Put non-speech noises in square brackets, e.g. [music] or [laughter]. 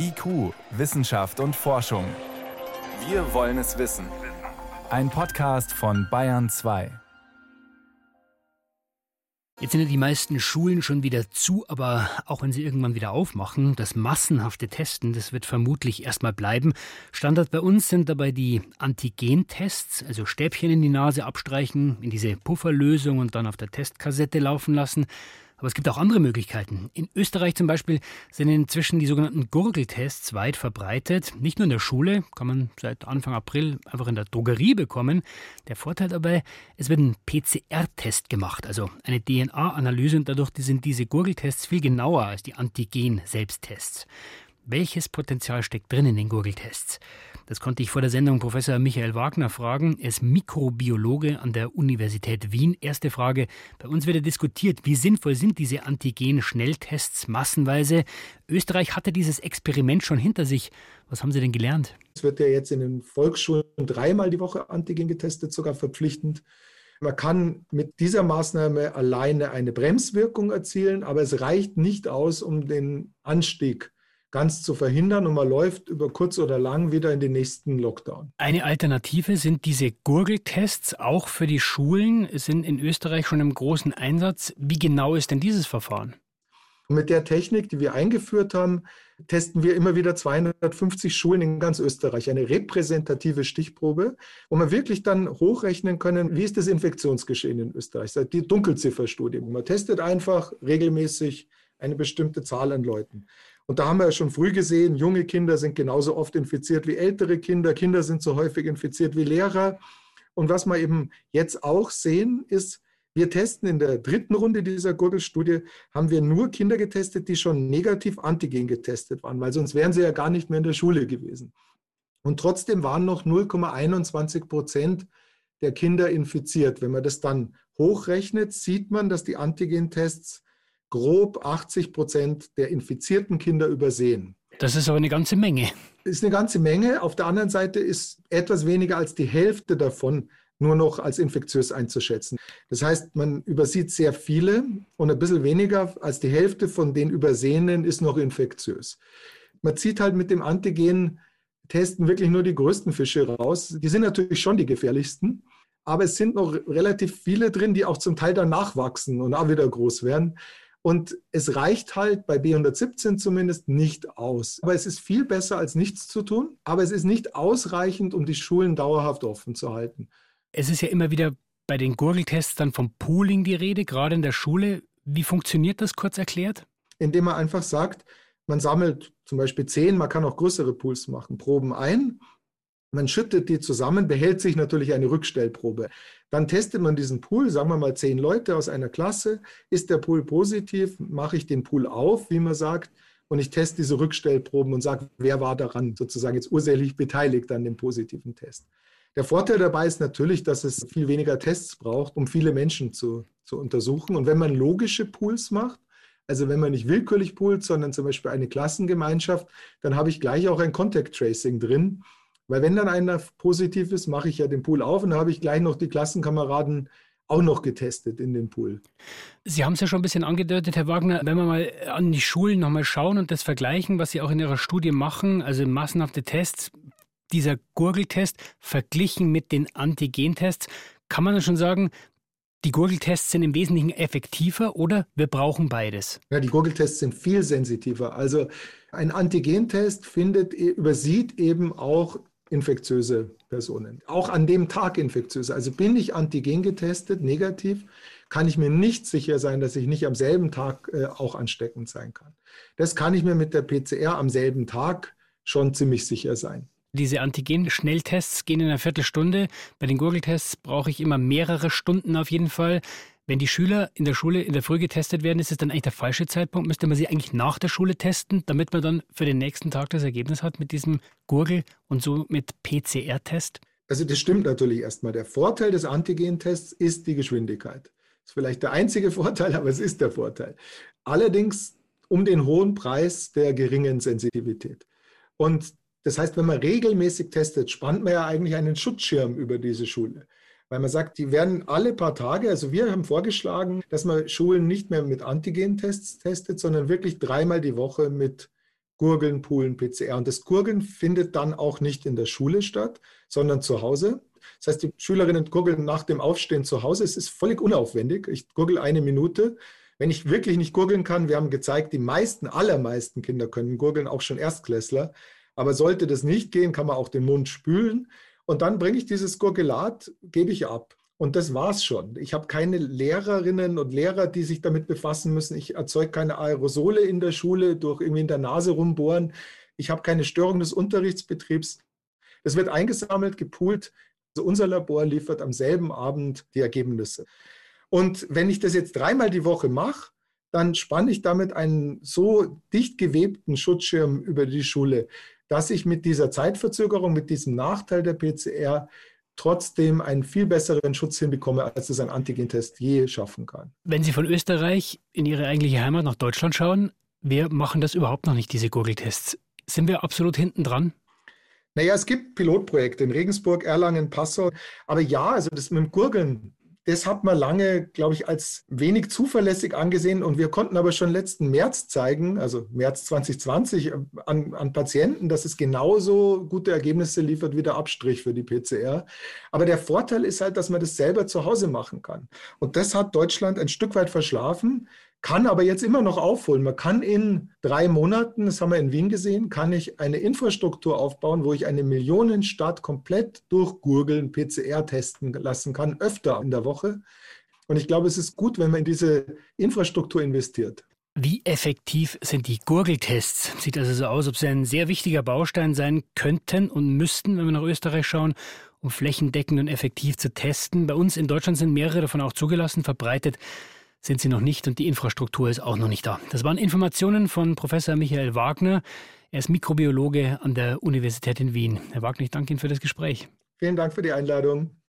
IQ, Wissenschaft und Forschung. Wir wollen es wissen. Ein Podcast von Bayern 2. Jetzt sind ja die meisten Schulen schon wieder zu, aber auch wenn sie irgendwann wieder aufmachen, das massenhafte Testen, das wird vermutlich erstmal bleiben. Standard bei uns sind dabei die Antigentests, also Stäbchen in die Nase abstreichen, in diese Pufferlösung und dann auf der Testkassette laufen lassen. Aber es gibt auch andere Möglichkeiten. In Österreich zum Beispiel sind inzwischen die sogenannten Gurgeltests weit verbreitet. Nicht nur in der Schule, kann man seit Anfang April einfach in der Drogerie bekommen. Der Vorteil dabei, es wird ein PCR-Test gemacht, also eine DNA-Analyse und dadurch sind diese Gurgeltests viel genauer als die Antigen-Selbsttests. Welches Potenzial steckt drin in den Gurgeltests? Das konnte ich vor der Sendung Professor Michael Wagner fragen. Er ist Mikrobiologe an der Universität Wien. Erste Frage. Bei uns wird ja diskutiert, wie sinnvoll sind diese Antigen-Schnelltests massenweise? Österreich hatte dieses Experiment schon hinter sich. Was haben Sie denn gelernt? Es wird ja jetzt in den Volksschulen dreimal die Woche Antigen getestet, sogar verpflichtend. Man kann mit dieser Maßnahme alleine eine Bremswirkung erzielen, aber es reicht nicht aus, um den Anstieg ganz zu verhindern und man läuft über kurz oder lang wieder in den nächsten Lockdown. Eine Alternative sind diese Gurgeltests auch für die Schulen, sind in Österreich schon im großen Einsatz. Wie genau ist denn dieses Verfahren? Mit der Technik, die wir eingeführt haben, testen wir immer wieder 250 Schulen in ganz Österreich, eine repräsentative Stichprobe, wo wir wirklich dann hochrechnen können, wie ist das Infektionsgeschehen in Österreich, die Dunkelzifferstudie. Man testet einfach regelmäßig eine bestimmte Zahl an Leuten. Und da haben wir ja schon früh gesehen, junge Kinder sind genauso oft infiziert wie ältere Kinder. Kinder sind so häufig infiziert wie Lehrer. Und was wir eben jetzt auch sehen, ist, wir testen in der dritten Runde dieser Gurgelstudie, haben wir nur Kinder getestet, die schon negativ Antigen getestet waren, weil sonst wären sie ja gar nicht mehr in der Schule gewesen. Und trotzdem waren noch 0,21 Prozent der Kinder infiziert. Wenn man das dann hochrechnet, sieht man, dass die Antigen-Tests grob 80 Prozent der infizierten Kinder übersehen. Das ist aber eine ganze Menge. Das ist eine ganze Menge. Auf der anderen Seite ist etwas weniger als die Hälfte davon nur noch als infektiös einzuschätzen. Das heißt, man übersieht sehr viele und ein bisschen weniger als die Hälfte von den Übersehenen ist noch infektiös. Man zieht halt mit dem Antigen-Testen wirklich nur die größten Fische raus. Die sind natürlich schon die gefährlichsten, aber es sind noch relativ viele drin, die auch zum Teil dann nachwachsen und auch wieder groß werden. Und es reicht halt bei B117 zumindest nicht aus. Aber es ist viel besser als nichts zu tun. Aber es ist nicht ausreichend, um die Schulen dauerhaft offen zu halten. Es ist ja immer wieder bei den Gurgeltests dann vom Pooling die Rede, gerade in der Schule. Wie funktioniert das kurz erklärt? Indem man einfach sagt, man sammelt zum Beispiel zehn, man kann auch größere Pools machen, Proben ein man schüttet die zusammen, behält sich natürlich eine Rückstellprobe. Dann testet man diesen Pool, sagen wir mal zehn Leute aus einer Klasse. Ist der Pool positiv, mache ich den Pool auf, wie man sagt, und ich teste diese Rückstellproben und sage, wer war daran sozusagen jetzt ursächlich beteiligt an dem positiven Test. Der Vorteil dabei ist natürlich, dass es viel weniger Tests braucht, um viele Menschen zu, zu untersuchen. Und wenn man logische Pools macht, also wenn man nicht willkürlich poolt, sondern zum Beispiel eine Klassengemeinschaft, dann habe ich gleich auch ein Contact Tracing drin. Weil wenn dann einer positiv ist, mache ich ja den Pool auf und habe ich gleich noch die Klassenkameraden auch noch getestet in den Pool. Sie haben es ja schon ein bisschen angedeutet, Herr Wagner. Wenn wir mal an die Schulen nochmal schauen und das vergleichen, was Sie auch in Ihrer Studie machen, also massenhafte Tests, dieser Gurgeltest verglichen mit den Antigentests, kann man dann schon sagen, die Gurgeltests sind im Wesentlichen effektiver oder wir brauchen beides? Ja, die Gurgeltests sind viel sensitiver. Also ein Antigentest findet, übersieht eben auch infektiöse Personen. Auch an dem Tag infektiöse. Also bin ich antigen getestet, negativ, kann ich mir nicht sicher sein, dass ich nicht am selben Tag äh, auch ansteckend sein kann. Das kann ich mir mit der PCR am selben Tag schon ziemlich sicher sein. Diese Antigen-Schnelltests gehen in einer Viertelstunde. Bei den Gurgeltests brauche ich immer mehrere Stunden auf jeden Fall. Wenn die Schüler in der Schule in der Früh getestet werden, ist es dann eigentlich der falsche Zeitpunkt? Müsste man sie eigentlich nach der Schule testen, damit man dann für den nächsten Tag das Ergebnis hat mit diesem Gurgel und so mit PCR-Test? Also das stimmt natürlich erstmal. Der Vorteil des Antigen-Tests ist die Geschwindigkeit. Das ist vielleicht der einzige [laughs] Vorteil, aber es ist der Vorteil. Allerdings um den hohen Preis der geringen Sensitivität. Und das heißt, wenn man regelmäßig testet, spannt man ja eigentlich einen Schutzschirm über diese Schule weil man sagt, die werden alle paar Tage, also wir haben vorgeschlagen, dass man Schulen nicht mehr mit Antigen-Tests testet, sondern wirklich dreimal die Woche mit Gurgeln, Poolen, PCR. Und das Gurgeln findet dann auch nicht in der Schule statt, sondern zu Hause. Das heißt, die Schülerinnen gurgeln nach dem Aufstehen zu Hause. Es ist völlig unaufwendig. Ich gurgel eine Minute. Wenn ich wirklich nicht gurgeln kann, wir haben gezeigt, die meisten, allermeisten Kinder können gurgeln, auch schon Erstklässler. Aber sollte das nicht gehen, kann man auch den Mund spülen. Und dann bringe ich dieses Gurgelat, gebe ich ab. Und das war's schon. Ich habe keine Lehrerinnen und Lehrer, die sich damit befassen müssen. Ich erzeuge keine Aerosole in der Schule durch irgendwie in der Nase rumbohren. Ich habe keine Störung des Unterrichtsbetriebs. Es wird eingesammelt, gepoolt. Also unser Labor liefert am selben Abend die Ergebnisse. Und wenn ich das jetzt dreimal die Woche mache, dann spanne ich damit einen so dicht gewebten Schutzschirm über die Schule, dass ich mit dieser Zeitverzögerung, mit diesem Nachteil der PCR trotzdem einen viel besseren Schutz hinbekomme, als es ein Antigentest je schaffen kann. Wenn Sie von Österreich in Ihre eigentliche Heimat nach Deutschland schauen, wir machen das überhaupt noch nicht, diese Gurgeltests. Sind wir absolut hinten dran? Naja, es gibt Pilotprojekte in Regensburg, Erlangen, Passau. Aber ja, also das mit dem Gurgeln, das hat man lange, glaube ich, als wenig zuverlässig angesehen. Und wir konnten aber schon letzten März zeigen, also März 2020, an, an, Patienten, dass es genauso gute Ergebnisse liefert wie der Abstrich für die PCR. Aber der Vorteil ist halt, dass man das selber zu Hause machen kann. Und das hat Deutschland ein Stück weit verschlafen kann aber jetzt immer noch aufholen. Man kann in drei Monaten, das haben wir in Wien gesehen, kann ich eine Infrastruktur aufbauen, wo ich eine Millionenstadt komplett durchgurgeln, PCR testen lassen kann, öfter in der Woche. Und ich glaube, es ist gut, wenn man in diese Infrastruktur investiert. Wie effektiv sind die Gurgeltests? Sieht also so aus, ob sie ein sehr wichtiger Baustein sein könnten und müssten, wenn wir nach Österreich schauen, um flächendeckend und effektiv zu testen. Bei uns in Deutschland sind mehrere davon auch zugelassen, verbreitet sind sie noch nicht und die Infrastruktur ist auch noch nicht da. Das waren Informationen von Professor Michael Wagner. Er ist Mikrobiologe an der Universität in Wien. Herr Wagner, ich danke Ihnen für das Gespräch. Vielen Dank für die Einladung.